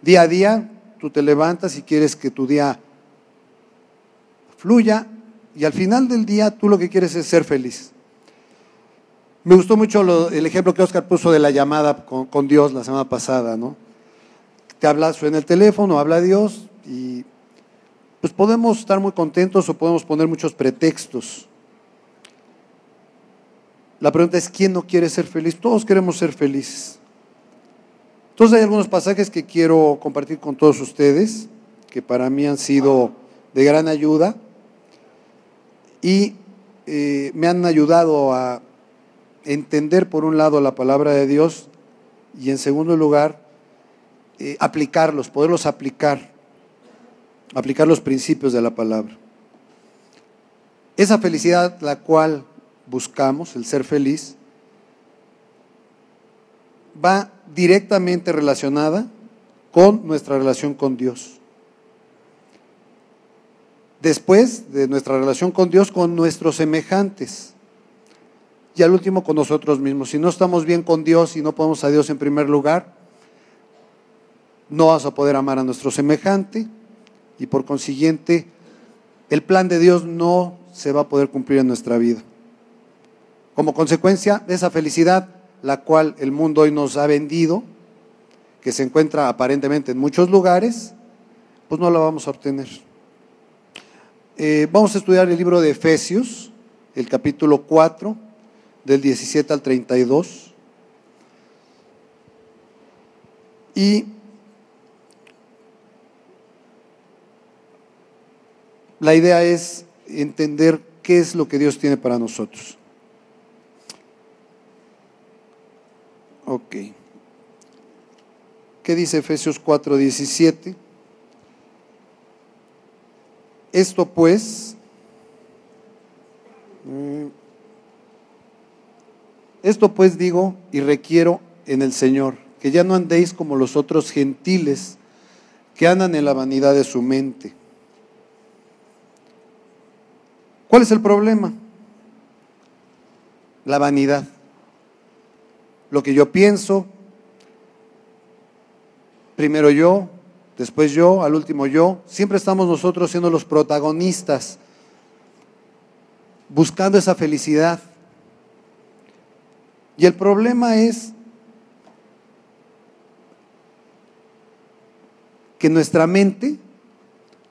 Día a día, tú te levantas y quieres que tu día fluya y al final del día tú lo que quieres es ser feliz. Me gustó mucho el ejemplo que Oscar puso de la llamada con, Dios la semana pasada, ¿no? Te hablas en el teléfono, habla Dios y pues podemos estar muy contentos o podemos poner muchos pretextos. La pregunta es, ¿quién no quiere ser feliz? Todos queremos ser felices. Entonces hay algunos pasajes que quiero compartir con todos ustedes, que para mí han sido de gran ayuda y eh, me han ayudado a entender por un lado la palabra de Dios y en segundo lugar eh, aplicarlos, poderlos aplicar, aplicar los principios de la palabra. Esa felicidad la cual buscamos, el ser feliz, va directamente relacionada con nuestra relación con Dios. Después de nuestra relación con Dios, con nuestros semejantes. Y al último, con nosotros mismos. Si no estamos bien con Dios y no ponemos a Dios en primer lugar, no vas a poder amar a nuestro semejante y por consiguiente el plan de Dios no se va a poder cumplir en nuestra vida. Como consecuencia de esa felicidad, la cual el mundo hoy nos ha vendido, que se encuentra aparentemente en muchos lugares, pues no la vamos a obtener. Eh, vamos a estudiar el libro de Efesios, el capítulo 4, del 17 al 32. Y la idea es entender qué es lo que Dios tiene para nosotros. Ok. ¿Qué dice Efesios 4, 17? Esto pues, mm, esto pues digo y requiero en el Señor, que ya no andéis como los otros gentiles que andan en la vanidad de su mente. ¿Cuál es el problema? La vanidad lo que yo pienso, primero yo, después yo, al último yo. Siempre estamos nosotros siendo los protagonistas, buscando esa felicidad. Y el problema es que nuestra mente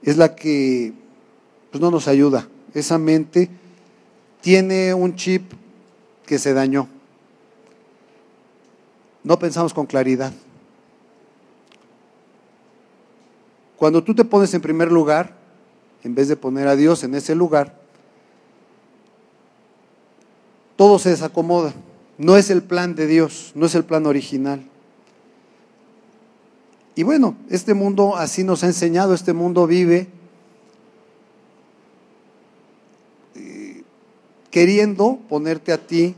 es la que pues, no nos ayuda. Esa mente tiene un chip que se dañó no pensamos con claridad. Cuando tú te pones en primer lugar, en vez de poner a Dios en ese lugar, todo se desacomoda. No es el plan de Dios, no es el plan original. Y bueno, este mundo así nos ha enseñado, este mundo vive eh, queriendo ponerte a ti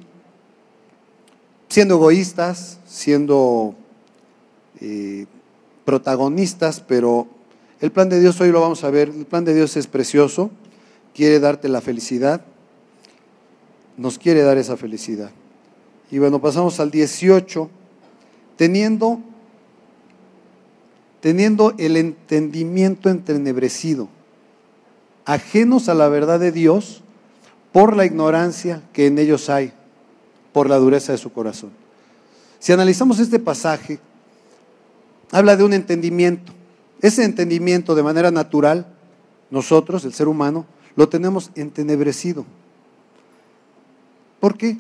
siendo egoístas, siendo eh, protagonistas, pero el plan de Dios hoy lo vamos a ver, el plan de Dios es precioso, quiere darte la felicidad, nos quiere dar esa felicidad. Y bueno, pasamos al 18, teniendo, teniendo el entendimiento entenebrecido, ajenos a la verdad de Dios por la ignorancia que en ellos hay por la dureza de su corazón. Si analizamos este pasaje, habla de un entendimiento. Ese entendimiento de manera natural, nosotros, el ser humano, lo tenemos entenebrecido. ¿Por qué?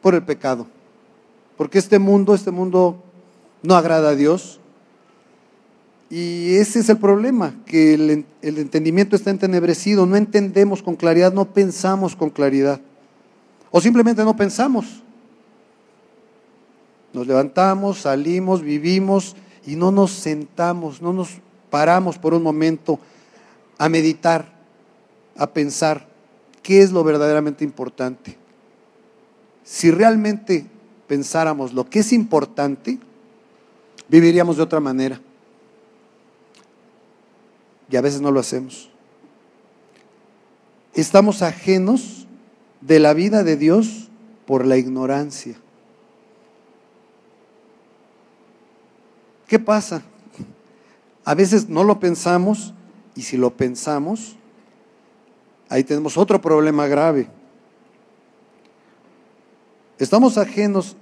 Por el pecado. Porque este mundo, este mundo no agrada a Dios. Y ese es el problema, que el, el entendimiento está entenebrecido, no entendemos con claridad, no pensamos con claridad. O simplemente no pensamos. Nos levantamos, salimos, vivimos y no nos sentamos, no nos paramos por un momento a meditar, a pensar qué es lo verdaderamente importante. Si realmente pensáramos lo que es importante, viviríamos de otra manera. Y a veces no lo hacemos. Estamos ajenos de la vida de Dios por la ignorancia. ¿Qué pasa? A veces no lo pensamos y si lo pensamos, ahí tenemos otro problema grave. Estamos ajenos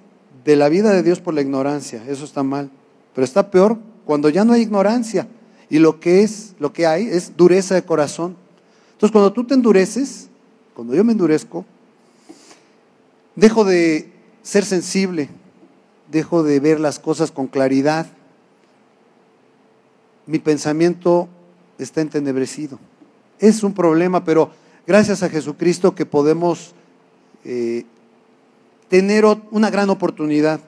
de la vida de Dios por la ignorancia, eso está mal, pero está peor cuando ya no hay ignorancia y lo que es, lo que hay es dureza de corazón. Entonces, cuando tú te endureces, cuando yo me endurezco, dejo de ser sensible, dejo de ver las cosas con claridad. Mi pensamiento está entenebrecido. Es un problema, pero gracias a Jesucristo que podemos eh, tener una gran oportunidad.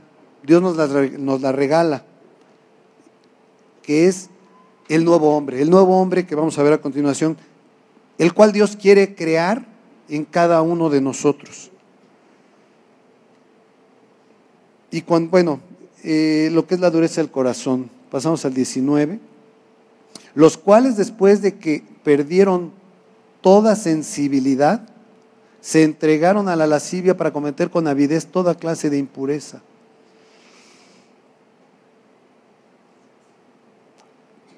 Dios nos la, nos la regala, que es el nuevo hombre, el nuevo hombre que vamos a ver a continuación, el cual Dios quiere crear en cada uno de nosotros. Y cuando, bueno, eh, lo que es la dureza del corazón, pasamos al 19, los cuales después de que perdieron toda sensibilidad, se entregaron a la lascivia para cometer con avidez toda clase de impureza.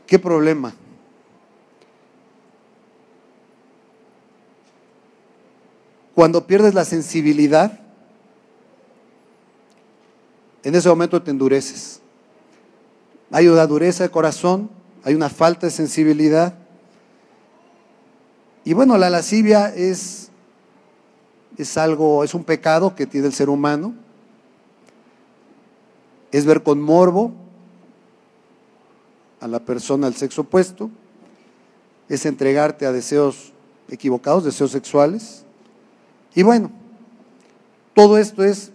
¿Qué problema? Cuando pierdes la sensibilidad, en ese momento te endureces. Hay una dureza de corazón, hay una falta de sensibilidad. Y bueno, la lascivia es, es algo, es un pecado que tiene el ser humano. Es ver con morbo a la persona del sexo opuesto. Es entregarte a deseos equivocados, deseos sexuales. Y bueno, todo esto es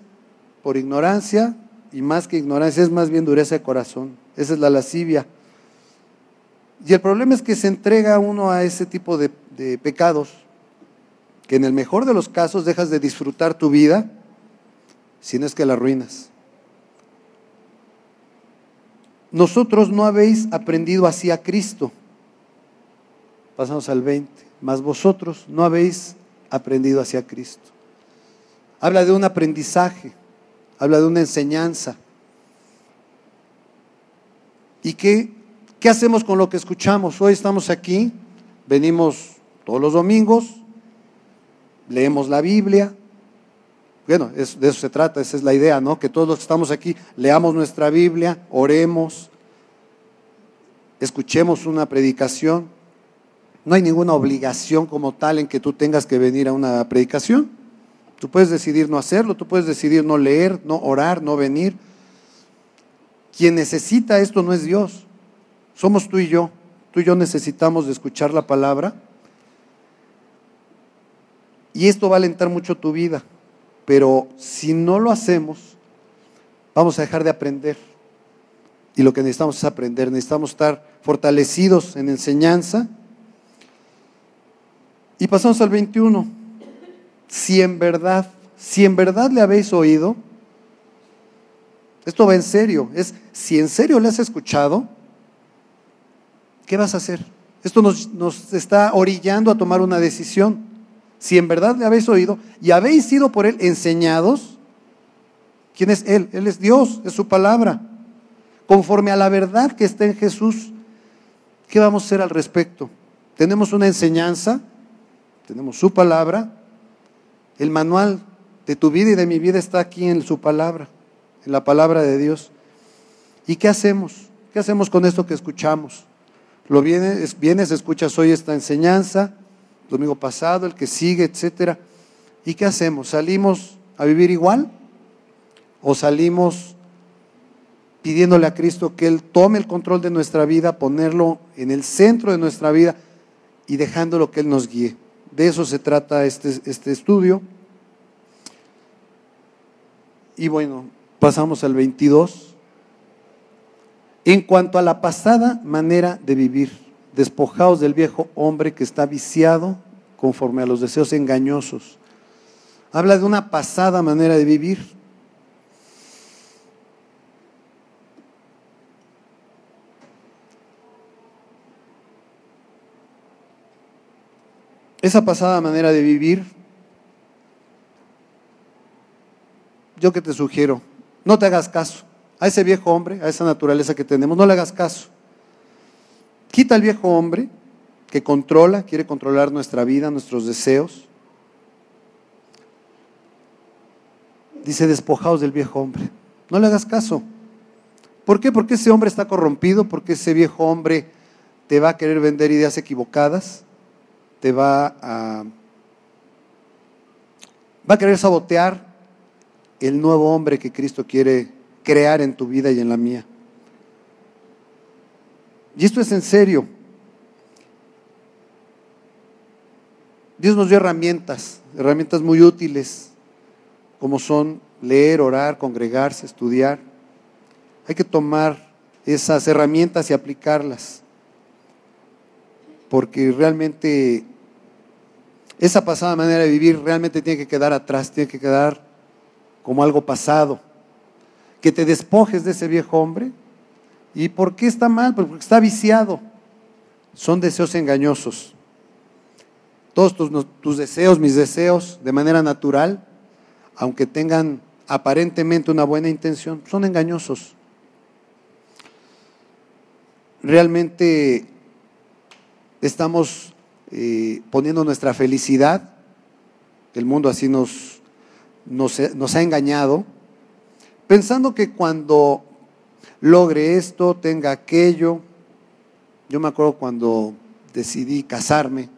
por ignorancia, y más que ignorancia, es más bien dureza de corazón. Esa es la lascivia. Y el problema es que se entrega uno a ese tipo de, pecados, que en el mejor de los casos dejas de disfrutar tu vida, si no es que la arruinas. Nosotros no habéis aprendido así a Cristo. Pasamos al 20. Mas vosotros no habéis aprendido así a Cristo. Habla de un aprendizaje habla de una enseñanza. ¿Y qué, qué hacemos con lo que escuchamos? Hoy estamos aquí, venimos todos los domingos, leemos la Biblia. Bueno, de eso se trata, esa es la idea, ¿no? Que todos los que estamos aquí leamos nuestra Biblia, oremos, escuchemos una predicación. No hay ninguna obligación como tal en que tú tengas que venir a una predicación. Tú puedes decidir no hacerlo, tú puedes decidir no leer, no orar, no venir. Quien necesita esto no es Dios, somos tú y yo. Tú y yo necesitamos de escuchar la palabra. Y esto va a alentar mucho tu vida. Pero si no lo hacemos, vamos a dejar de aprender. Y lo que necesitamos es aprender. Necesitamos estar fortalecidos en enseñanza. Y pasamos al 21 si en verdad, si en verdad le habéis oído, esto va en serio, es si en serio le has escuchado, ¿qué vas a hacer? Esto nos, nos está orillando a tomar una decisión. Si en verdad le habéis oído y habéis sido por él enseñados, ¿quién es él? Él es Dios, es su palabra. Conforme a la verdad que está en Jesús, ¿qué vamos a hacer al respecto? Tenemos una enseñanza, tenemos su palabra, el manual de tu vida y de mi vida está aquí en su palabra, en la palabra de Dios. ¿Y qué hacemos? ¿Qué hacemos con esto que escuchamos? Lo vienes, vienes, escuchas hoy esta enseñanza, domingo pasado, el que sigue, etcétera. ¿Y qué hacemos? ¿Salimos a vivir igual? ¿O salimos pidiéndole a Cristo que Él tome el control de nuestra vida, ponerlo en el centro de nuestra vida y dejándolo que Él nos guíe? De eso se trata este, este estudio. Y bueno, pasamos al 22. En cuanto a la pasada manera de vivir, despojados del viejo hombre que está viciado conforme a los deseos engañosos. Habla de una pasada manera de vivir. Esa pasada manera de vivir, yo que te sugiero, no te hagas caso a ese viejo hombre, a esa naturaleza que tenemos, no le hagas caso. Quita el viejo hombre que controla, quiere controlar nuestra vida, nuestros deseos. Dice, despojaos del viejo hombre. No le hagas caso. ¿Por qué? Porque ese hombre está corrompido, porque ese viejo hombre te va a querer vender ideas equivocadas, te va a, va a querer sabotear el nuevo hombre que Cristo quiere crear en tu vida y en la mía. Y esto es en serio. Dios nos dio herramientas, herramientas muy útiles, como son leer, orar, congregarse, estudiar. Hay que tomar esas herramientas y aplicarlas, porque realmente esa pasada manera de vivir realmente tiene que quedar atrás, tiene que quedar como algo pasado. Que te despojes de ese viejo hombre. ¿Y por qué está mal? Pues porque está viciado. Son deseos engañosos. Todos tus, tus deseos, mis deseos, de manera natural, aunque tengan aparentemente una buena intención, son engañosos. Realmente estamos eh, poniendo nuestra felicidad, el mundo así nos, nos, nos ha engañado, pensando que cuando logre esto, tenga aquello, yo me acuerdo cuando decidí casarme,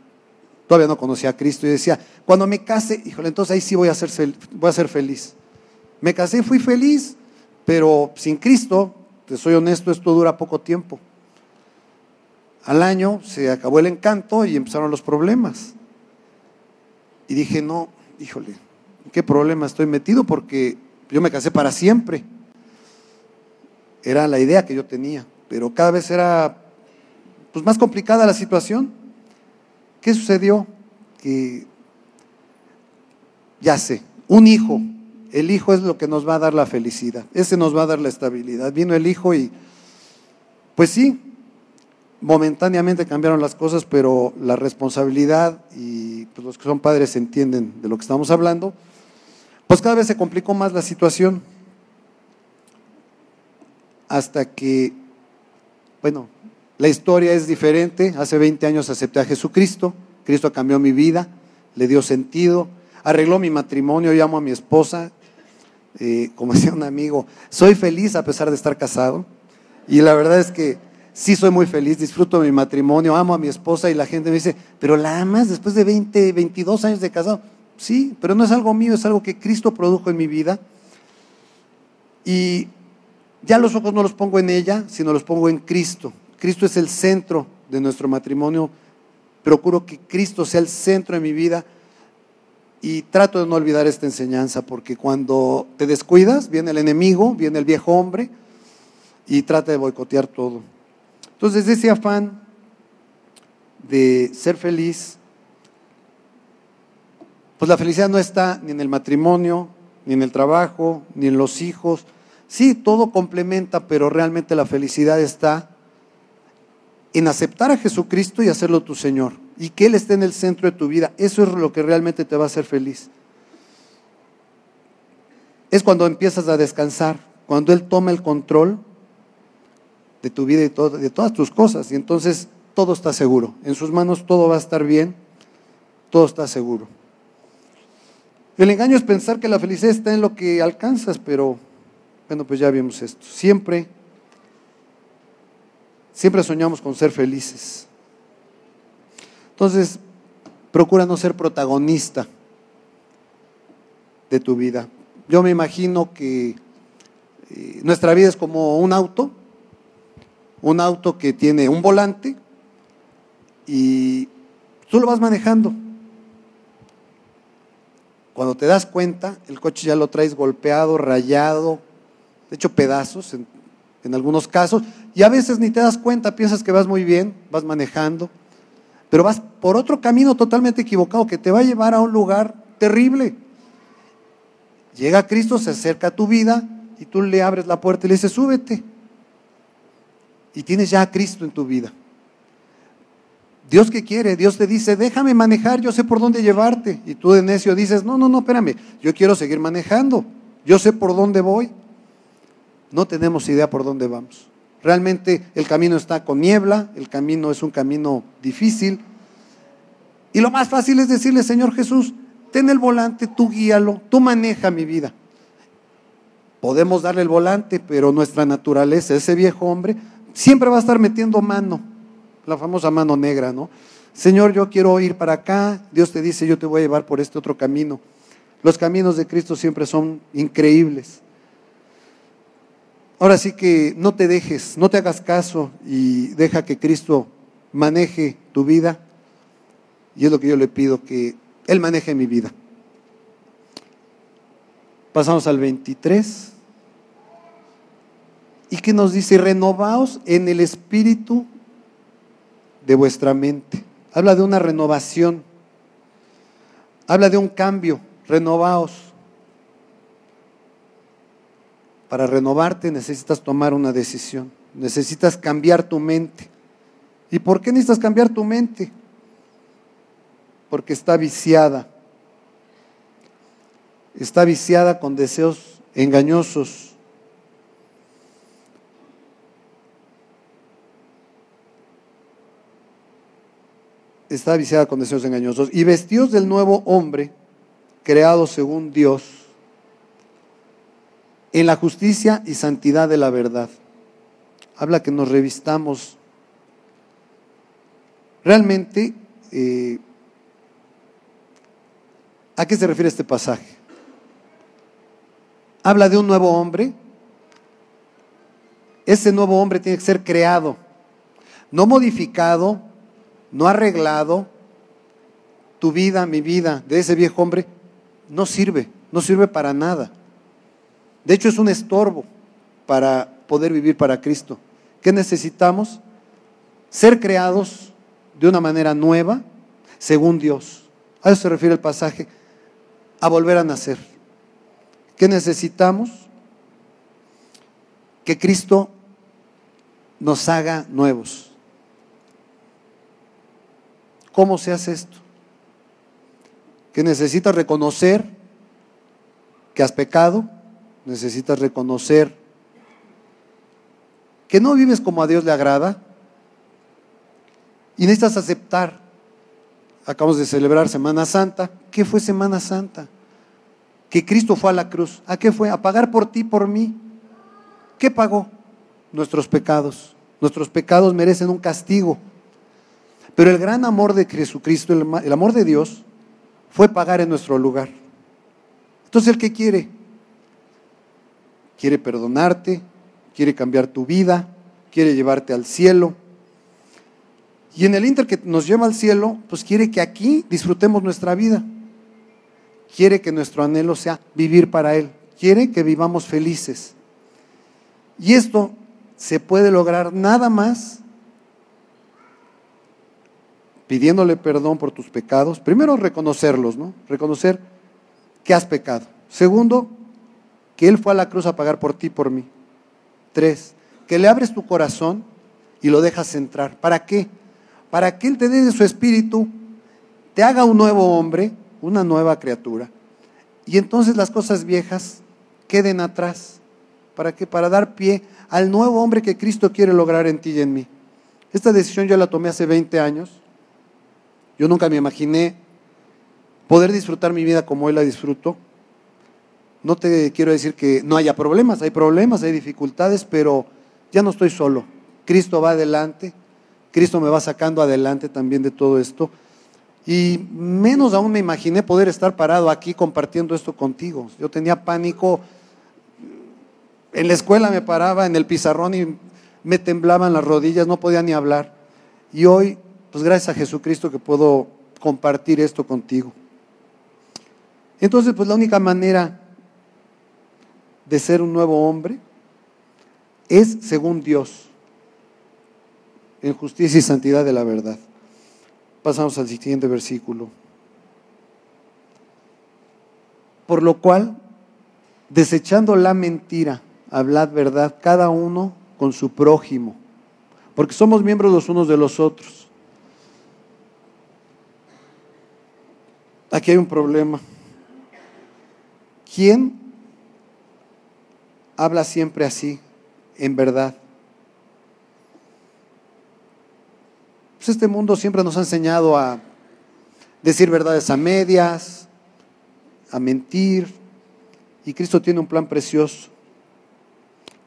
todavía no conocía a Cristo y decía, cuando me case, híjole, entonces ahí sí voy a ser, voy a ser feliz. Me casé, fui feliz, pero sin Cristo, te soy honesto, esto dura poco tiempo. Al año se acabó el encanto y empezaron los problemas. Y dije, no, híjole, ¿qué problema estoy metido? Porque yo me casé para siempre. Era la idea que yo tenía, pero cada vez era pues, más complicada la situación. ¿Qué sucedió? Que ya sé, un hijo el hijo es lo que nos va a dar la felicidad, ese nos va a dar la estabilidad. Vino el hijo y, pues sí, momentáneamente cambiaron las cosas, pero la responsabilidad y pues, los que son padres entienden de lo que estamos hablando, pues cada vez se complicó más la situación hasta que, bueno, la historia es diferente. Hace 20 años acepté a Jesucristo, Cristo cambió mi vida, le dio sentido, arregló mi matrimonio, llamo a mi esposa, eh, como decía un amigo, soy feliz a pesar de estar casado. Y la verdad es que sí soy muy feliz, disfruto de mi matrimonio, amo a mi esposa y la gente me dice, pero la amas después de 20, 22 años de casado. Sí, pero no es algo mío, es algo que Cristo produjo en mi vida. Y ya los ojos no los pongo en ella, sino los pongo en Cristo. Cristo es el centro de nuestro matrimonio. Procuro que Cristo sea el centro de mi vida y trato de no olvidar esta enseñanza porque cuando te descuidas, viene el enemigo, viene el viejo hombre y trata de boicotear todo. Entonces, ese afán de ser feliz, pues la felicidad no está ni en el matrimonio, ni en el trabajo, ni en los hijos. Sí, todo complementa, pero realmente la felicidad está en aceptar a Jesucristo y hacerlo tu Señor y que Él esté en el centro de tu vida. Eso es lo que realmente te va a hacer feliz. Es cuando empiezas a descansar, cuando Él toma el control de tu vida y de todas tus cosas. Y entonces todo está seguro. En sus manos todo va a estar bien, todo está seguro. El engaño es pensar que la felicidad está en lo que alcanzas, pero bueno, pues ya vimos esto. Siempre, siempre soñamos con ser felices. Entonces, procura no ser protagonista de tu vida. Yo me imagino que eh, nuestra vida es como un auto, un auto que tiene un volante y tú lo vas manejando. Cuando te das cuenta, el coche ya lo traes golpeado, rayado, hecho pedazos en, en algunos casos, y a veces ni te das cuenta, piensas que vas muy bien, vas manejando pero vas por otro camino totalmente equivocado que te va a llevar a un lugar terrible. Llega Cristo, se acerca a tu vida y tú le abres la puerta y le dices, súbete. Y tienes ya a Cristo en tu vida. Dios que quiere, Dios te dice, déjame manejar, yo sé por dónde llevarte. Y tú de necio dices, no, no, no, espérame, yo quiero seguir manejando, yo sé por dónde voy. No tenemos idea por dónde vamos. Realmente el camino está con niebla, el camino es un camino difícil. Y lo más fácil es decirle, Señor Jesús, ten el volante, tú guíalo, tú maneja mi vida. Podemos darle el volante, pero nuestra naturaleza, ese viejo hombre, siempre va a estar metiendo mano, la famosa mano negra, ¿no? Señor, yo quiero ir para acá, Dios te dice, yo te voy a llevar por este otro camino. Los caminos de Cristo siempre son increíbles. Ahora sí que no te dejes, no te hagas caso y deja que Cristo maneje tu vida. Y es lo que yo le pido, que Él maneje mi vida. Pasamos al 23. Y que nos dice, renovaos en el espíritu de vuestra mente. Habla de una renovación. Habla de un cambio. Renovaos. Para renovarte necesitas tomar una decisión, necesitas cambiar tu mente. ¿Y por qué necesitas cambiar tu mente? Porque está viciada. Está viciada con deseos engañosos. Está viciada con deseos engañosos. Y vestidos del nuevo hombre, creado según Dios en la justicia y santidad de la verdad. Habla que nos revistamos. Realmente, eh, ¿a qué se refiere este pasaje? Habla de un nuevo hombre. Ese nuevo hombre tiene que ser creado, no modificado, no arreglado. Tu vida, mi vida, de ese viejo hombre, no sirve, no sirve para nada. De hecho, es un estorbo para poder vivir para Cristo. ¿Qué necesitamos? Ser creados de una manera nueva, según Dios. A eso se refiere el pasaje, a volver a nacer. ¿Qué necesitamos? Que Cristo nos haga nuevos. ¿Cómo se hace esto? Que necesitas reconocer que has pecado, necesitas reconocer que no vives como a Dios le agrada y necesitas aceptar. Acabamos de celebrar Semana Santa. ¿Qué fue Semana Santa? Que Cristo fue a la cruz. ¿A qué fue? A pagar por ti, por mí. ¿Qué pagó? Nuestros pecados. Nuestros pecados merecen un castigo. Pero el gran amor de Jesucristo, el, amor de Dios, fue pagar en nuestro lugar. Entonces, ¿el que quiere? quiere perdonarte, quiere cambiar tu vida, quiere llevarte al cielo. Y en el inter que nos lleva al cielo, pues quiere que aquí disfrutemos nuestra vida. Quiere que nuestro anhelo sea vivir para Él. Quiere que vivamos felices. Y esto se puede lograr nada más pidiéndole perdón por tus pecados. Primero, reconocerlos, ¿no? Reconocer que has pecado. Segundo, que Él fue a la cruz a pagar por ti y por mí. Tres, que le abres tu corazón y lo dejas entrar. ¿Para qué? Para que Él te dé de su espíritu, te haga un nuevo hombre, una nueva criatura. Y entonces las cosas viejas queden atrás. ¿Para qué? Para dar pie al nuevo hombre que Cristo quiere lograr en ti y en mí. Esta decisión yo la tomé hace 20 años. Yo nunca me imaginé poder disfrutar mi vida como hoy la disfruto. No te quiero decir que no haya problemas, hay problemas, hay dificultades, pero ya no estoy solo. Cristo va adelante, Cristo me va sacando adelante también de todo esto. Y menos aún me imaginé poder estar parado aquí compartiendo esto contigo. Yo tenía pánico. En la escuela me paraba en el pizarrón y me temblaban las rodillas, no podía ni hablar. Y hoy, pues gracias a Jesucristo que puedo compartir esto contigo. Entonces, pues la única manera de ser un nuevo hombre es según Dios, en justicia y santidad de la verdad. Pasamos al siguiente versículo. Por lo cual, desechando la mentira, hablad verdad cada uno con su prójimo, porque somos miembros los unos de los otros. Aquí hay un problema. ¿Quién habla siempre así, en verdad? Pues este mundo siempre nos ha enseñado a decir verdades a medias, a mentir, y Cristo tiene un plan precioso.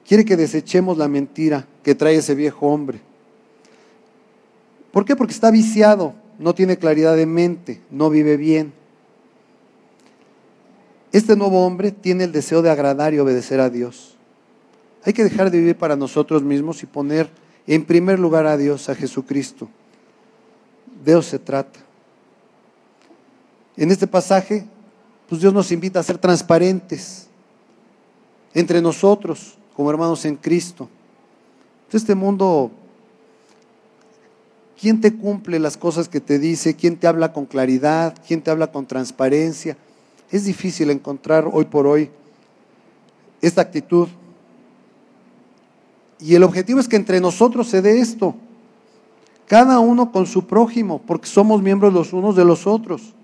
Quiere que desechemos la mentira que trae ese viejo hombre. ¿Por qué? Porque está viciado no tiene claridad de mente, no vive bien. Este nuevo hombre tiene el deseo de agradar y obedecer a Dios. Hay que dejar de vivir para nosotros mismos y poner en primer lugar a Dios, a Jesucristo. De Dios se trata. En este pasaje, pues Dios nos invita a ser transparentes entre nosotros como hermanos en Cristo. Este mundo, ¿quién te cumple las cosas que te dice? ¿Quién te habla con claridad? ¿Quién te habla con transparencia? Es difícil encontrar hoy por hoy esta actitud. Y el objetivo es que entre nosotros se dé esto, cada uno con su prójimo, porque somos miembros los unos de los otros.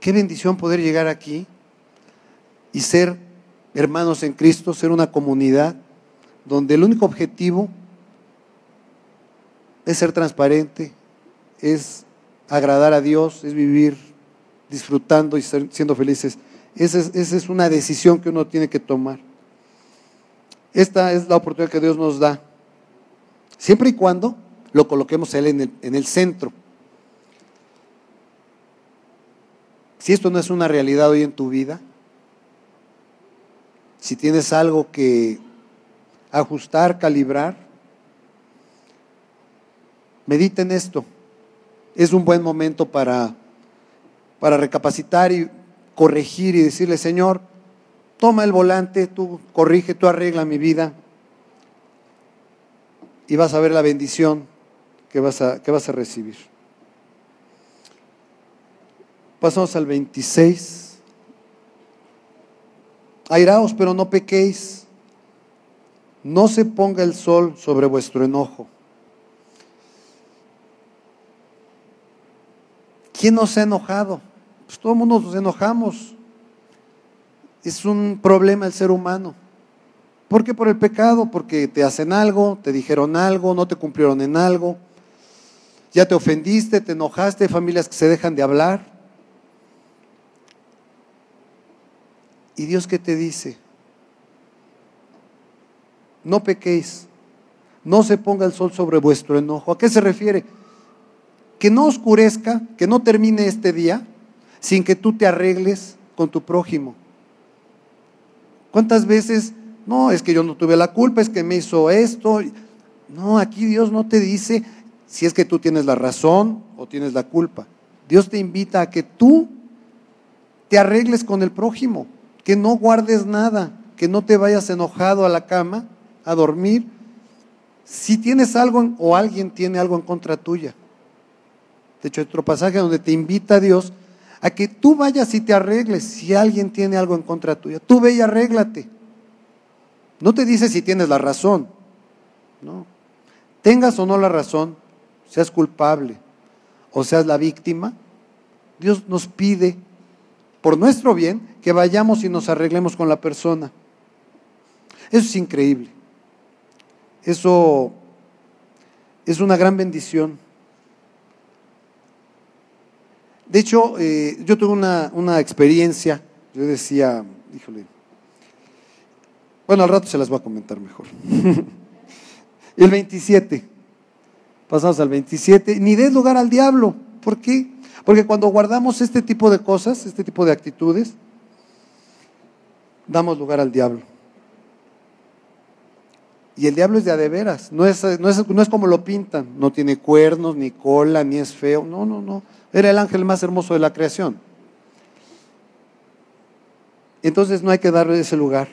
Qué bendición poder llegar aquí y ser hermanos en Cristo, ser una comunidad donde el único objetivo es ser transparente, es agradar a Dios, es vivir disfrutando y siendo felices. Esa es, una decisión que uno tiene que tomar. Esta es la oportunidad que Dios nos da, siempre y cuando lo coloquemos Él en el centro. Si esto no es una realidad hoy en tu vida, si tienes algo que ajustar, calibrar, medita en esto. Es un buen momento para, para recapacitar y corregir y decirle, Señor, toma el volante, tú corrige, tú arregla mi vida y vas a ver la bendición que vas a, que vas a recibir. Pasamos al 26. Airaos, pero no pequéis. No se ponga el sol sobre vuestro enojo. ¿Quién nos ha enojado? Pues todo el mundo nos enojamos. Es un problema el ser humano. ¿Por qué por el pecado? Porque te hacen algo, te dijeron algo, no te cumplieron en algo. Ya te ofendiste, te enojaste, familias que se dejan de hablar. ¿Y Dios qué te dice? No pequéis, no se ponga el sol sobre vuestro enojo. ¿A qué se refiere? Que no oscurezca, que no termine este día sin que tú te arregles con tu prójimo. ¿Cuántas veces? No, es que yo no tuve la culpa, es que me hizo esto. No, aquí Dios no te dice si es que tú tienes la razón o tienes la culpa. Dios te invita a que tú te arregles con el prójimo que no guardes nada, que no te vayas enojado a la cama a dormir. Si tienes algo o alguien tiene algo en contra tuya. De hecho, otro pasaje donde te invita a Dios a que tú vayas y te arregles si alguien tiene algo en contra tuya. Tú ve y arréglate. No te dice si tienes la razón. No. Tengas o no la razón, seas culpable o seas la víctima, Dios nos pide por nuestro bien, que vayamos y nos arreglemos con la persona. Eso es increíble. Eso es una gran bendición. De hecho, eh, yo tuve una, una, experiencia, yo decía, híjole, bueno, al rato se las voy a comentar mejor. El 27, pasamos al 27, ni des lugar al diablo. ¿Por qué? Porque cuando guardamos este tipo de cosas, este tipo de actitudes, damos lugar al diablo. Y el diablo es de a de veras, no es, no, es, no es como lo pintan, no tiene cuernos, ni cola, ni es feo, no, no, no, era el ángel más hermoso de la creación. Entonces no hay que darle ese lugar.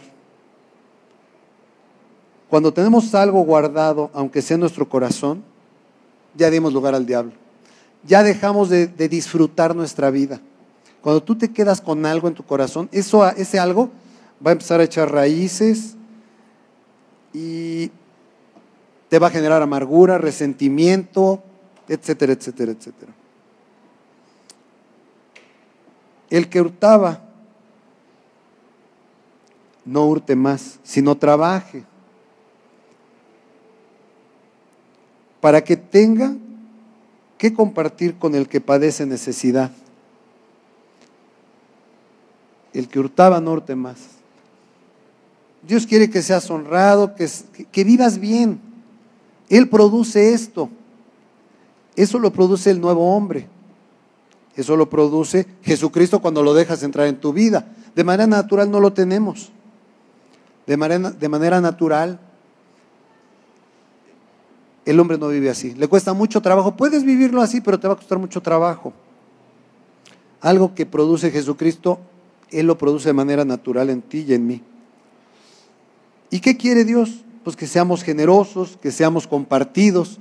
Cuando tenemos algo guardado, aunque sea en nuestro corazón, ya dimos lugar al diablo ya dejamos de, disfrutar nuestra vida. Cuando tú te quedas con algo en tu corazón, eso, ese algo va a empezar a echar raíces y te va a generar amargura, resentimiento, etcétera, etcétera, etcétera. El que hurtaba, no hurte más, sino trabaje para que tenga qué compartir con el que padece necesidad. El que hurtaba no hurte más. Dios quiere que seas honrado, que, que vivas bien. Él produce esto. Eso lo produce el nuevo hombre. Eso lo produce Jesucristo cuando lo dejas entrar en tu vida. De manera natural no lo tenemos. De manera, de manera natural, el hombre no vive así. Le cuesta mucho trabajo. Puedes vivirlo así, pero te va a costar mucho trabajo. Algo que produce Jesucristo, Él lo produce de manera natural en ti y en mí. ¿Y qué quiere Dios? Pues que seamos generosos, que seamos compartidos,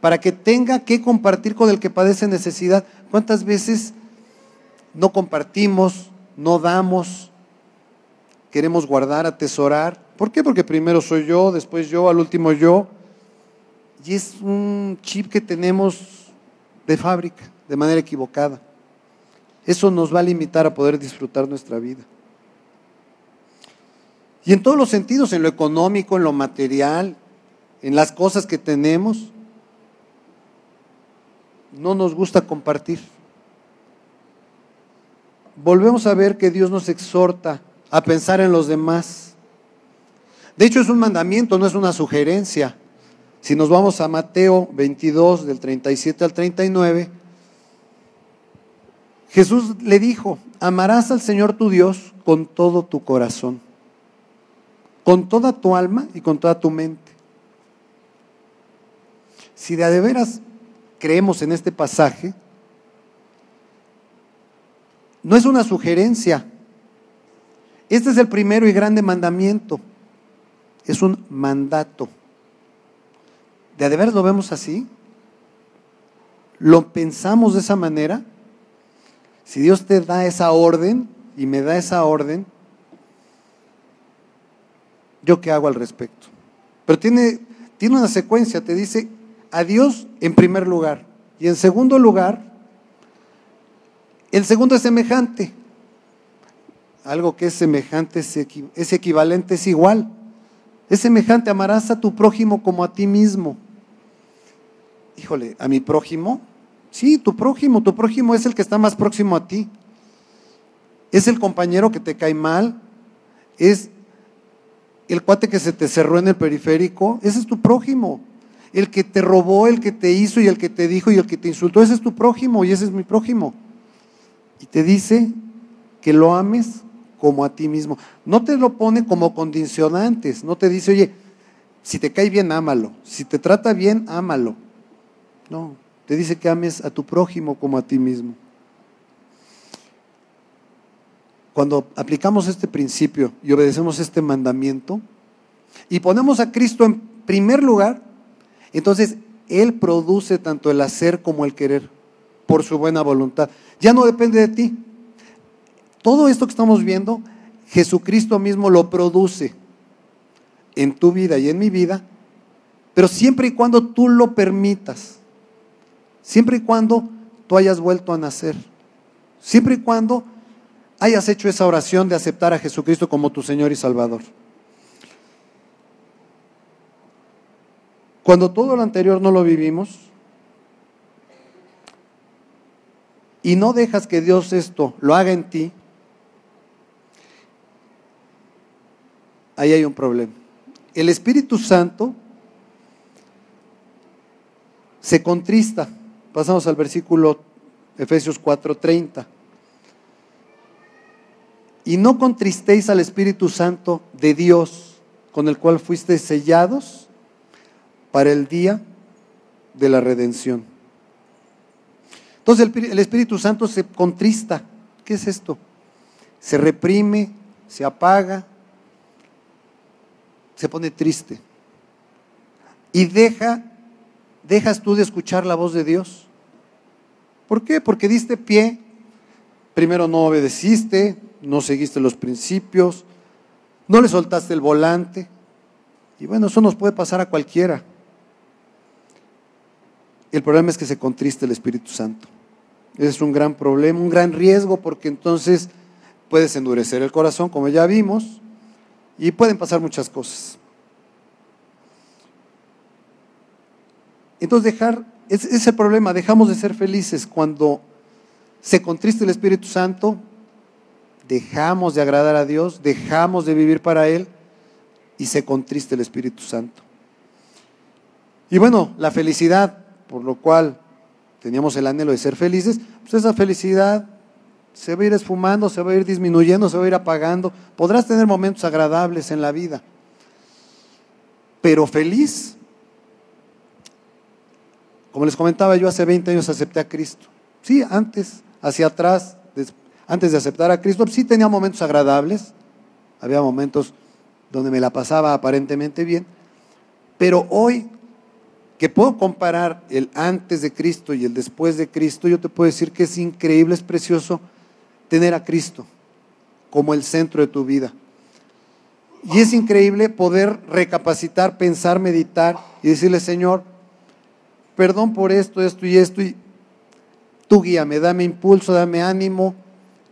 para que tenga que compartir con el que padece necesidad. ¿Cuántas veces no compartimos, no damos, queremos guardar, atesorar? ¿Por qué? Porque primero soy yo, después yo, al último yo. Y es un chip que tenemos de fábrica, de manera equivocada. Eso nos va a limitar a poder disfrutar nuestra vida. Y en todos los sentidos, en lo económico, en lo material, en las cosas que tenemos, no nos gusta compartir. Volvemos a ver que Dios nos exhorta a pensar en los demás. De hecho, es un mandamiento, no es una sugerencia. Si nos vamos a Mateo 22, del 37 al 39, Jesús le dijo, amarás al Señor tu Dios con todo tu corazón, con toda tu alma y con toda tu mente. Si de, de veras creemos en este pasaje, no es una sugerencia. Este es el primero y grande mandamiento. Es un mandato. ¿De a lo vemos así? ¿Lo pensamos de esa manera? Si Dios te da esa orden y me da esa orden, ¿yo qué hago al respecto? Pero tiene, tiene una secuencia, te dice, a Dios en primer lugar. Y en segundo lugar, el segundo es semejante. Algo que es semejante es equivalente, es igual. Es semejante, amarás a tu prójimo como a ti mismo. Híjole, ¿a mi prójimo? Sí, tu prójimo, tu prójimo es el que está más próximo a ti. Es el compañero que te cae mal, es el cuate que se te cerró en el periférico, ese es tu prójimo el que te robó, el que te hizo y el que te dijo y el que te insultó, ese es tu prójimo y ese es mi prójimo. Y te dice que lo ames como a ti mismo. No te lo pone como condicionantes, no te dice, oye, si te cae bien, ámalo, si te trata bien, ámalo. No, te dice que ames a tu prójimo como a ti mismo. Cuando aplicamos este principio y obedecemos este mandamiento y ponemos a Cristo en primer lugar, entonces, Él produce tanto el hacer como el querer por su buena voluntad. Ya no depende de ti. Todo esto que estamos viendo, Jesucristo mismo lo produce en tu vida y en mi vida, pero siempre y cuando tú lo permitas, siempre y cuando tú hayas vuelto a nacer, siempre y cuando hayas hecho esa oración de aceptar a Jesucristo como tu Señor y Salvador. Cuando todo lo anterior no lo vivimos y no dejas que Dios esto lo haga en ti, ahí hay un problema. El Espíritu Santo se contrista. Pasamos al versículo Efesios 4:30. Y no contristéis al Espíritu Santo de Dios, con el cual fuisteis sellados para el día de la redención. Entonces el, Espíritu Santo se contrista. ¿Qué es esto? Se reprime, se apaga, se pone triste. Y deja, dejas tú de escuchar la voz de Dios. ¿Por qué? Porque diste pie, primero no obedeciste, no seguiste los principios, no le soltaste el volante. Y bueno, eso nos puede pasar a cualquiera. El problema es que se contriste el Espíritu Santo. es un gran problema, un gran riesgo, porque entonces puedes endurecer el corazón, como ya vimos, y pueden pasar muchas cosas. Entonces dejar ese es el problema, dejamos de ser felices cuando se contrista el Espíritu Santo, dejamos de agradar a Dios, dejamos de vivir para Él y se contrista el Espíritu Santo. Y bueno, la felicidad, por lo cual teníamos el anhelo de ser felices, pues esa felicidad se va a ir esfumando, se va a ir disminuyendo, se va a ir apagando. Podrás tener momentos agradables en la vida, pero feliz. Como les comentaba, yo hace 20 años acepté a Cristo. Sí, antes, hacia atrás, antes de aceptar a Cristo, sí tenía momentos agradables, había momentos donde me la pasaba aparentemente bien, pero hoy que puedo comparar el antes de Cristo y el después de Cristo, yo te puedo decir que es increíble, es precioso tener a Cristo como el centro de tu vida. Y es increíble poder recapacitar, pensar, meditar y decirle, Señor, perdón por esto, esto y esto, y tú guíame, dame impulso, dame ánimo,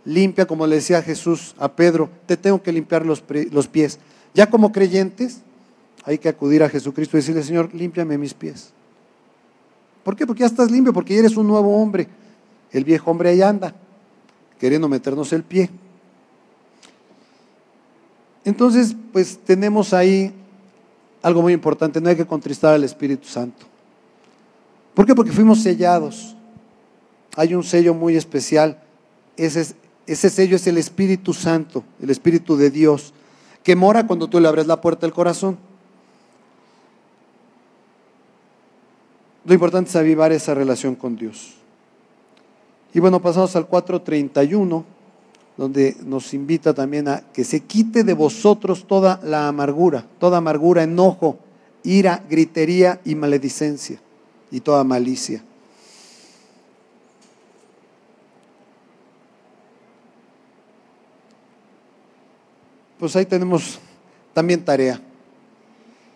limpia, como le decía Jesús a Pedro, te tengo que limpiar los, los pies. Ya como creyentes, hay que acudir a Jesucristo y decirle, Señor, límpiame mis pies. ¿Por qué? Porque ya estás limpio, porque ya eres un nuevo hombre. El viejo hombre ahí anda, queriendo meternos el pie. Entonces, pues tenemos ahí algo muy importante, no hay que contristar al Espíritu Santo. ¿Por qué? Porque fuimos sellados. Hay un sello muy especial. Ese, ese sello es el Espíritu Santo, el Espíritu de Dios, que mora cuando tú le abres la puerta del corazón. Lo importante es avivar esa relación con Dios. Y bueno, pasamos al 431, donde nos invita también a que se quite de vosotros toda la amargura, toda amargura, enojo, ira, gritería y maledicencia y toda malicia. Pues ahí tenemos también tarea.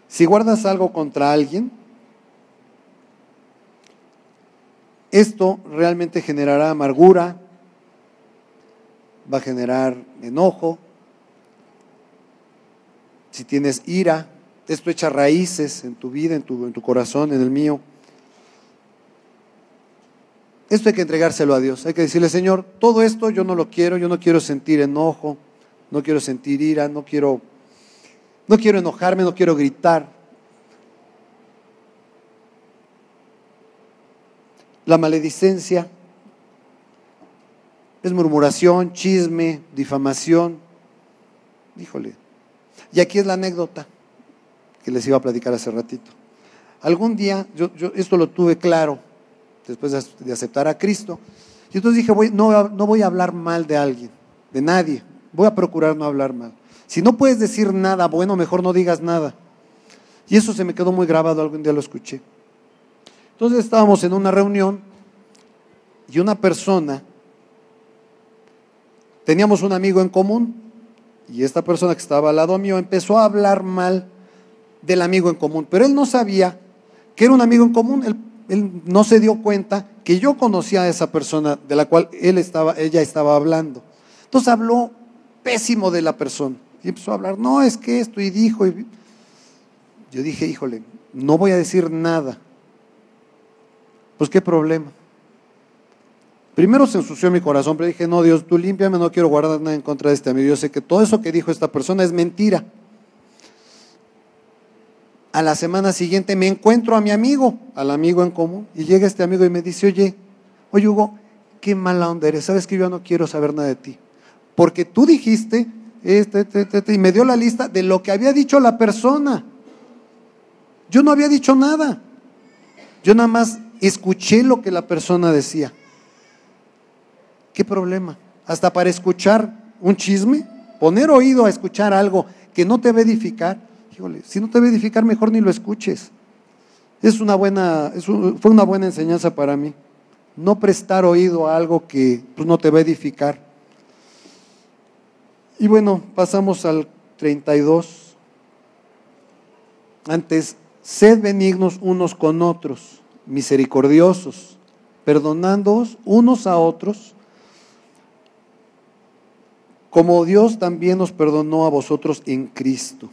Si guardas algo contra alguien, Esto realmente generará amargura, va a generar enojo. Si tienes ira, esto echa raíces en tu vida, en tu, en tu corazón, en el mío. Esto hay que entregárselo a Dios. Hay que decirle, Señor, todo esto yo no lo quiero, yo no quiero sentir enojo, no quiero sentir ira, no quiero, no quiero enojarme, no quiero gritar. La maledicencia es murmuración, chisme, difamación. Híjole. Y aquí es la anécdota que les iba a platicar hace ratito. Algún día, yo, esto lo tuve claro después de, aceptar a Cristo. Y entonces dije, no, no voy a hablar mal de alguien, de nadie. Voy a procurar no hablar mal. Si no puedes decir nada bueno, mejor no digas nada. Y eso se me quedó muy grabado, algún día lo escuché. Entonces estábamos en una reunión y una persona, teníamos un amigo en común y esta persona que estaba al lado mío empezó a hablar mal del amigo en común, pero él no sabía que era un amigo en común, él, no se dio cuenta que yo conocía a esa persona de la cual él estaba, ella estaba hablando. Entonces habló pésimo de la persona y empezó a hablar, no, es que esto y dijo. Y... Yo dije, híjole, no voy a decir nada pues qué problema. Primero se ensució mi corazón, pero dije, no, Dios, tú límpiame, no quiero guardar nada en contra de este amigo. Yo sé que todo eso que dijo esta persona es mentira. A la semana siguiente me encuentro a mi amigo, al amigo en común, y llega este amigo y me dice, oye, oye Hugo, qué mala onda eres, sabes que yo no quiero saber nada de ti. Porque tú dijiste, este, este, este, este y me dio la lista de lo que había dicho la persona. Yo no había dicho nada. Yo nada más escuché lo que la persona decía. ¿Qué problema? Hasta para escuchar un chisme, poner oído a escuchar algo que no te va a edificar. Si no te va a edificar, mejor ni lo escuches. Es una buena, fue una buena enseñanza para mí. No prestar oído a algo que pues, no te va a edificar. Y bueno, pasamos al 32. Antes, sed benignos unos con otros misericordiosos, perdonándoos unos a otros, como Dios también nos perdonó a vosotros en Cristo.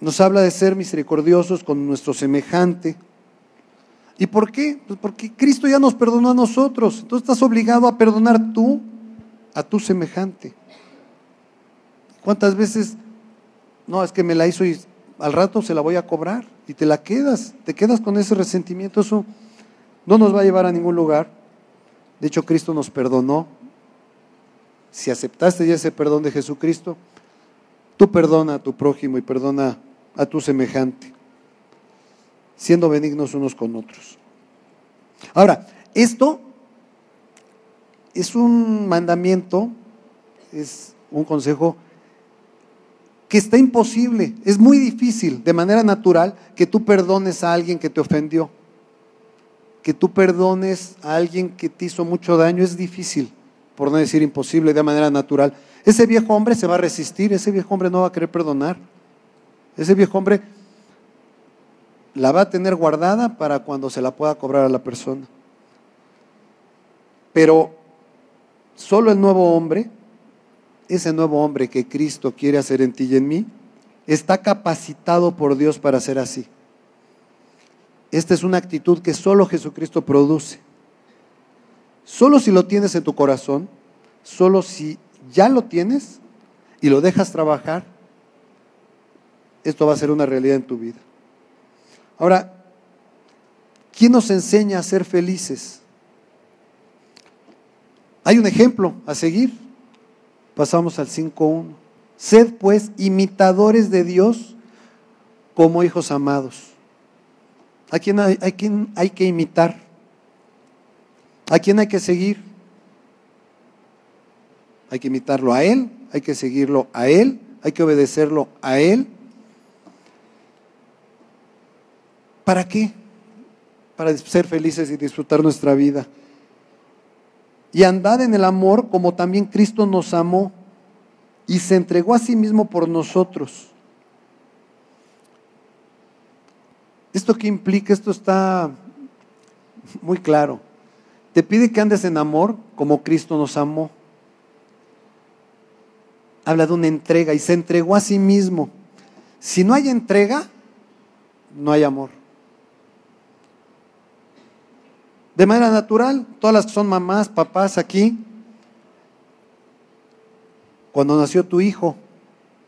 Nos habla de ser misericordiosos con nuestro semejante. ¿Y por qué? Pues porque Cristo ya nos perdonó a nosotros. Entonces estás obligado a perdonar tú a tu semejante. ¿Cuántas veces? No, es que me la hizo y al rato se la voy a cobrar y te la quedas, te quedas con ese resentimiento. Eso no nos va a llevar a ningún lugar. De hecho, Cristo nos perdonó. Si aceptaste ya ese perdón de Jesucristo, tú perdona a tu prójimo y perdona a tu semejante, siendo benignos unos con otros. Ahora, esto es un mandamiento, es un consejo que está imposible, es muy difícil de manera natural que tú perdones a alguien que te ofendió, que tú perdones a alguien que te hizo mucho daño, es difícil, por no decir imposible, de manera natural. Ese viejo hombre se va a resistir, ese viejo hombre no va a querer perdonar. Ese viejo hombre la va a tener guardada para cuando se la pueda cobrar a la persona. Pero solo el nuevo hombre, ese nuevo hombre que Cristo quiere hacer en ti y en mí, está capacitado por Dios para ser así. Esta es una actitud que solo Jesucristo produce. Solo si lo tienes en tu corazón, solo si ya lo tienes y lo dejas trabajar, esto va a ser una realidad en tu vida. Ahora, ¿quién nos enseña a ser felices? Hay un ejemplo a seguir. Pasamos al 5.1. Sed pues imitadores de Dios como hijos amados. ¿A quién hay, a quién hay que imitar? ¿A quién hay que seguir? Hay que imitarlo a Él, hay que seguirlo a Él, hay que obedecerlo a Él. ¿Para qué? Para ser felices y disfrutar nuestra vida. Y andad en el amor como también Cristo nos amó y se entregó a sí mismo por nosotros. ¿Esto qué implica? Esto está muy claro. Te pide que andes en amor como Cristo nos amó. Habla de una entrega y se entregó a sí mismo. Si no hay entrega, no hay amor. De manera natural, todas las que son mamás, papás aquí, cuando nació tu hijo,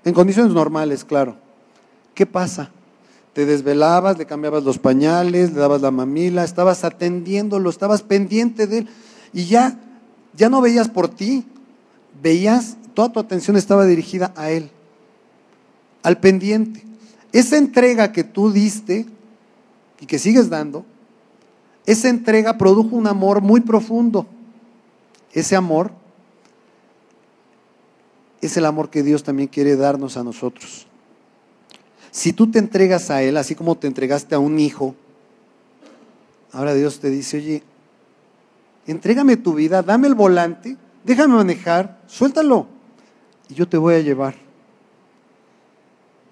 en condiciones normales, claro, ¿qué pasa? Te desvelabas, le cambiabas los pañales, le dabas la mamila, estabas atendiéndolo, estabas pendiente de él y ya, ya no veías por ti, veías, toda tu atención estaba dirigida a él, al pendiente. Esa entrega que tú diste y que sigues dando, esa entrega produjo un amor muy profundo. Ese amor es el amor que Dios también quiere darnos a nosotros. Si tú te entregas a Él, así como te entregaste a un hijo, ahora Dios te dice, oye, entrégame tu vida, dame el volante, déjame manejar, suéltalo y yo te voy a llevar.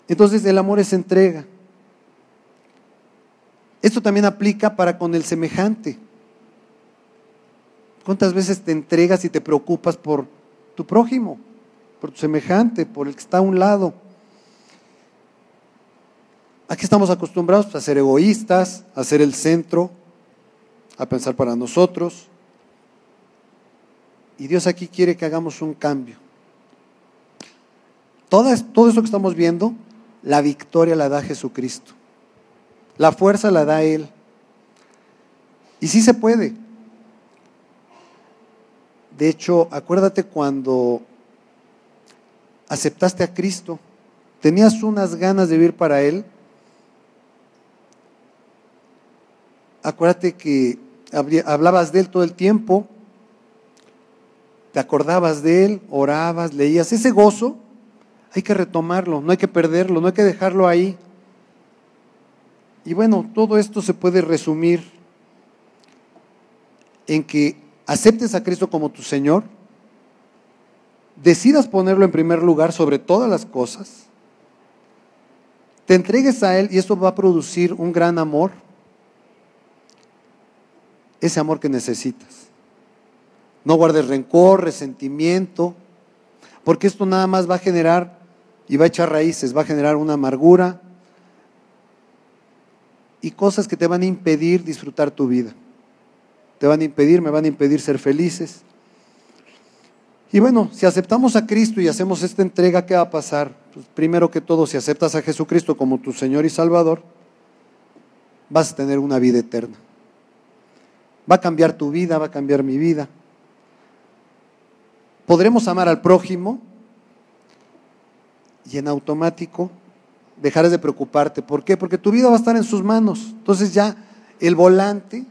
Entonces el amor es entrega. Esto también aplica para con el semejante. ¿Cuántas veces te entregas y te preocupas por tu prójimo, por tu semejante, por el que está a un lado? Aquí estamos acostumbrados a ser egoístas, a ser el centro, a pensar para nosotros. Y Dios aquí quiere que hagamos un cambio. todo eso que estamos viendo, la victoria la da Jesucristo. La fuerza la da Él. Y sí se puede. De hecho, acuérdate cuando aceptaste a Cristo, tenías unas ganas de vivir para Él. Acuérdate que hablabas de Él todo el tiempo, te acordabas de Él, orabas, leías. Ese gozo hay que retomarlo, no hay que perderlo, no hay que dejarlo ahí. Y bueno, todo esto se puede resumir en que aceptes a Cristo como tu Señor, decidas ponerlo en primer lugar sobre todas las cosas, te entregues a Él y eso va a producir un gran amor, ese amor que necesitas. No guardes rencor, resentimiento, porque esto nada más va a generar y va a echar raíces, va a generar una amargura, y cosas que te van a impedir disfrutar tu vida. Te van a impedir, me van a impedir ser felices. Y bueno, si aceptamos a Cristo y hacemos esta entrega, ¿qué va a pasar? Pues primero que todo, si aceptas a Jesucristo como tu Señor y Salvador, vas a tener una vida eterna. Va a cambiar tu vida, va a cambiar mi vida. Podremos amar al prójimo y en automático dejarás de preocuparte. ¿Por qué? Porque tu vida va a estar en sus manos. Entonces ya el volante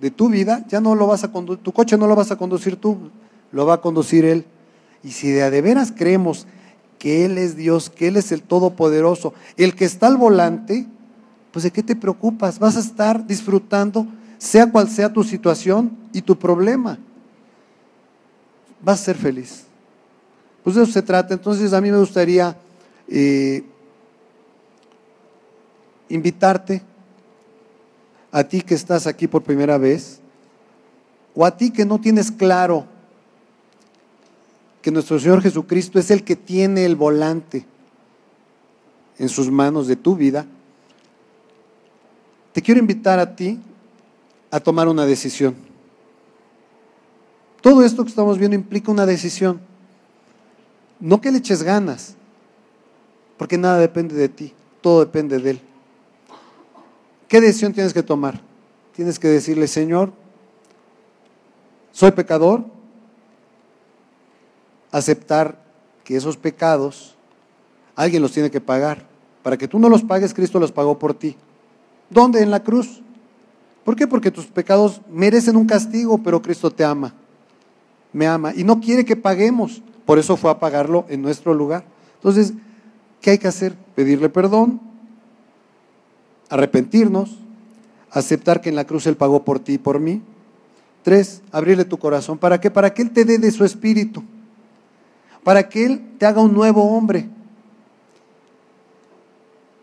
de tu vida ya no lo vas a conducir, tu coche no lo vas a conducir tú, lo va a conducir Él. Y si de veras creemos que Él es Dios, que Él es el Todopoderoso, el que está al volante, pues de qué te preocupas? Vas a estar disfrutando, sea cual sea tu situación y tu problema. Vas a ser feliz. Pues de eso se trata. Entonces a mí me gustaría eh, invitarte a ti que estás aquí por primera vez, o a ti que no tienes claro que nuestro Señor Jesucristo es el que tiene el volante en sus manos de tu vida, te quiero invitar a ti a tomar una decisión. Todo esto que estamos viendo implica una decisión. No que le eches ganas, porque nada depende de ti, todo depende de Él. ¿Qué decisión tienes que tomar? Tienes que decirle, Señor, soy pecador, aceptar que esos pecados alguien los tiene que pagar. Para que tú no los pagues, Cristo los pagó por ti. ¿Dónde? En la cruz. ¿Por qué? Porque tus pecados merecen un castigo, pero Cristo te ama. Me ama y no quiere que paguemos. Por eso fue a pagarlo en nuestro lugar. Entonces, ¿qué hay que hacer? Pedirle perdón, arrepentirnos, aceptar que en la cruz Él pagó por ti y por mí. Tres, abrirle tu corazón. ¿Para qué? Para que Él te dé de su espíritu para que Él te haga un nuevo hombre.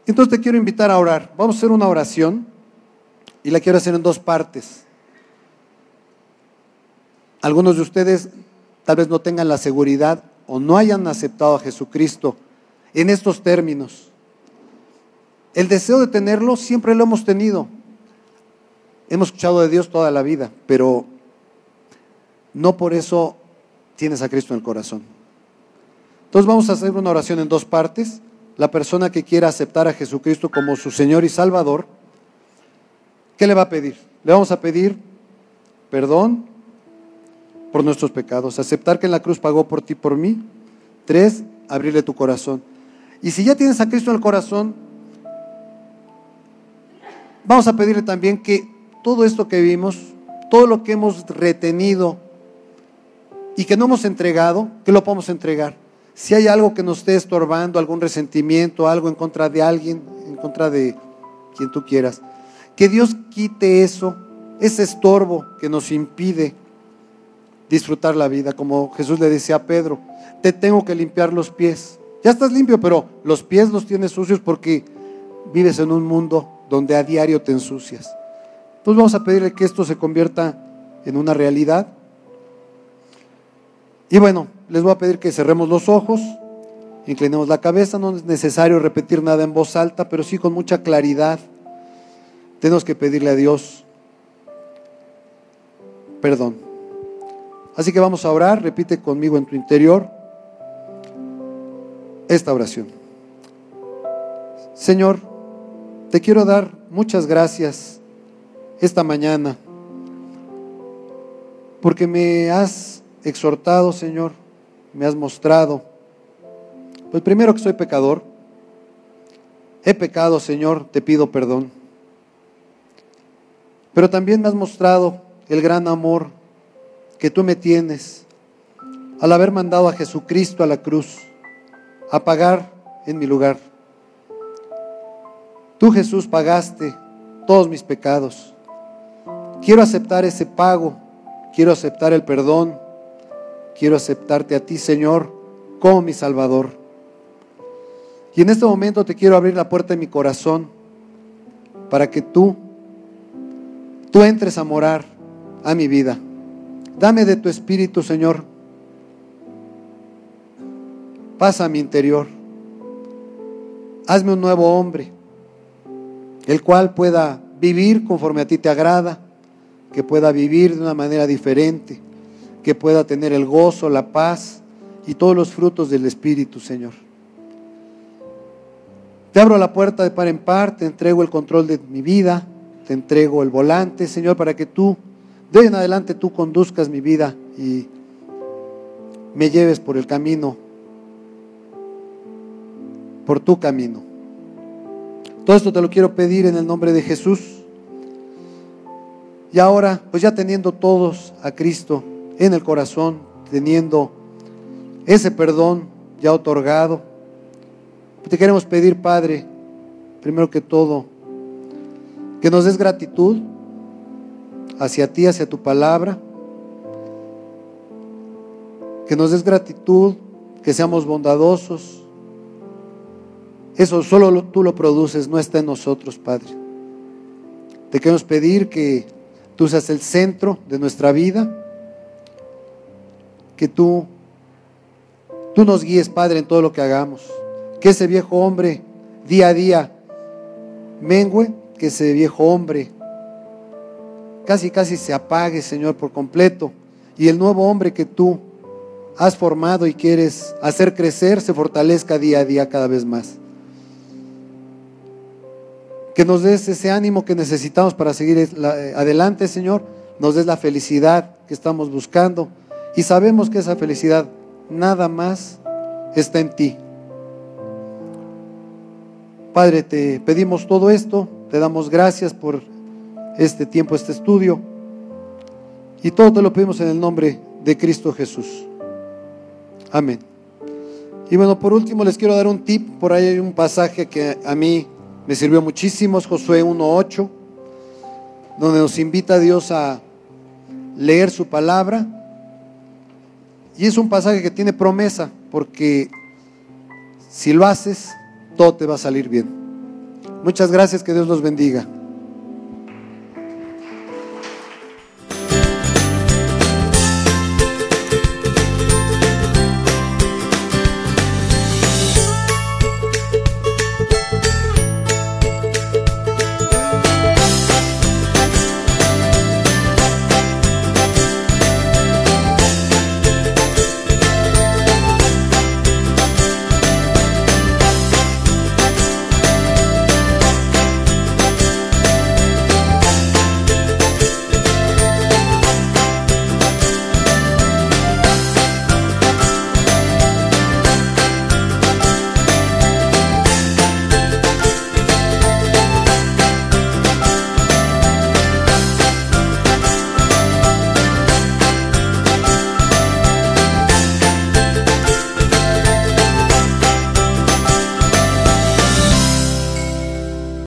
Entonces te quiero invitar a orar. Vamos a hacer una oración y la quiero hacer en dos partes. Algunos de ustedes tal vez no tengan la seguridad o no hayan aceptado a Jesucristo en estos términos. El deseo de tenerlo siempre lo hemos tenido. Hemos escuchado de Dios toda la vida, pero no por eso tienes a Cristo en el corazón. Entonces vamos a hacer una oración en dos partes. La persona que quiera aceptar a Jesucristo como su Señor y Salvador, ¿qué le va a pedir? Le vamos a pedir perdón por nuestros pecados, aceptar que en la cruz pagó por ti, por mí. Tres, abrirle tu corazón. Y si ya tienes a Cristo en el corazón, vamos a pedirle también que todo esto que vimos, todo lo que hemos retenido y que no hemos entregado, que lo podamos entregar. Si hay algo que nos esté estorbando, algún resentimiento, algo en contra de alguien, en contra de quien tú quieras, que Dios quite eso, ese estorbo que nos impide disfrutar la vida, como Jesús le decía a Pedro, te tengo que limpiar los pies. Ya estás limpio, pero los pies los tienes sucios porque vives en un mundo donde a diario te ensucias. Entonces vamos a pedirle que esto se convierta en una realidad y bueno, les voy a pedir que cerremos los ojos, inclinemos la cabeza, no es necesario repetir nada en voz alta, pero sí con mucha claridad. Tenemos que pedirle a Dios perdón. Así que vamos a orar, repite conmigo en tu interior esta oración. Señor, te quiero dar muchas gracias esta mañana porque me has exhortado, Señor, me has mostrado. Pues primero que soy pecador, he pecado, Señor, te pido perdón. Pero también me has mostrado el gran amor que tú me tienes al haber mandado a Jesucristo a la cruz a pagar en mi lugar. Tú, Jesús, pagaste todos mis pecados. Quiero aceptar ese pago, quiero aceptar el perdón, quiero aceptarte a ti, Señor, como mi Salvador. Y en este momento te quiero abrir la puerta de mi corazón para que tú, tú entres a morar a mi vida. Dame de tu espíritu, Señor. Pasa a mi interior. Hazme un nuevo hombre, el cual pueda vivir conforme a ti te agrada, que pueda vivir de una manera diferente, que pueda tener el gozo, la paz y todos los frutos del Espíritu, Señor. Te abro la puerta de par en par, te entrego el control de mi vida, te entrego el volante, Señor, para que tú, de en adelante, tú conduzcas mi vida y me lleves por el camino, por tu camino. Todo esto te lo quiero pedir en el nombre de Jesús. Y ahora, pues ya teniendo todos a Cristo en el corazón, teniendo ese perdón ya otorgado, te queremos pedir, Padre, primero que todo, que nos des gratitud hacia ti, hacia tu palabra, que nos des gratitud, que seamos bondadosos. Eso solo tú lo produces, no está en nosotros, Padre. Te queremos pedir que tú seas el centro de nuestra vida, que tú, tú nos guíes, Padre, en todo lo que hagamos que ese viejo hombre día a día mengue, que ese viejo hombre casi casi se apague, Señor, por completo, y el nuevo hombre que tú has formado y quieres hacer crecer se fortalezca día a día cada vez más. Que nos des ese ánimo que necesitamos para seguir eh, adelante, Señor. Nos des la felicidad que estamos buscando. Y sabemos que esa felicidad nada más está en ti. Padre, te pedimos todo esto, te damos gracias por este tiempo, este estudio, y todo te lo pedimos en el nombre de Cristo Jesús. Amén. Y bueno, por último les quiero dar un tip, por ahí hay un pasaje que a mí me sirvió muchísimo, es Josué 1.8, donde nos invita a Dios a leer su palabra, y es un pasaje que tiene promesa, porque si lo haces, todo te va a salir bien. Muchas gracias, que Dios los bendiga.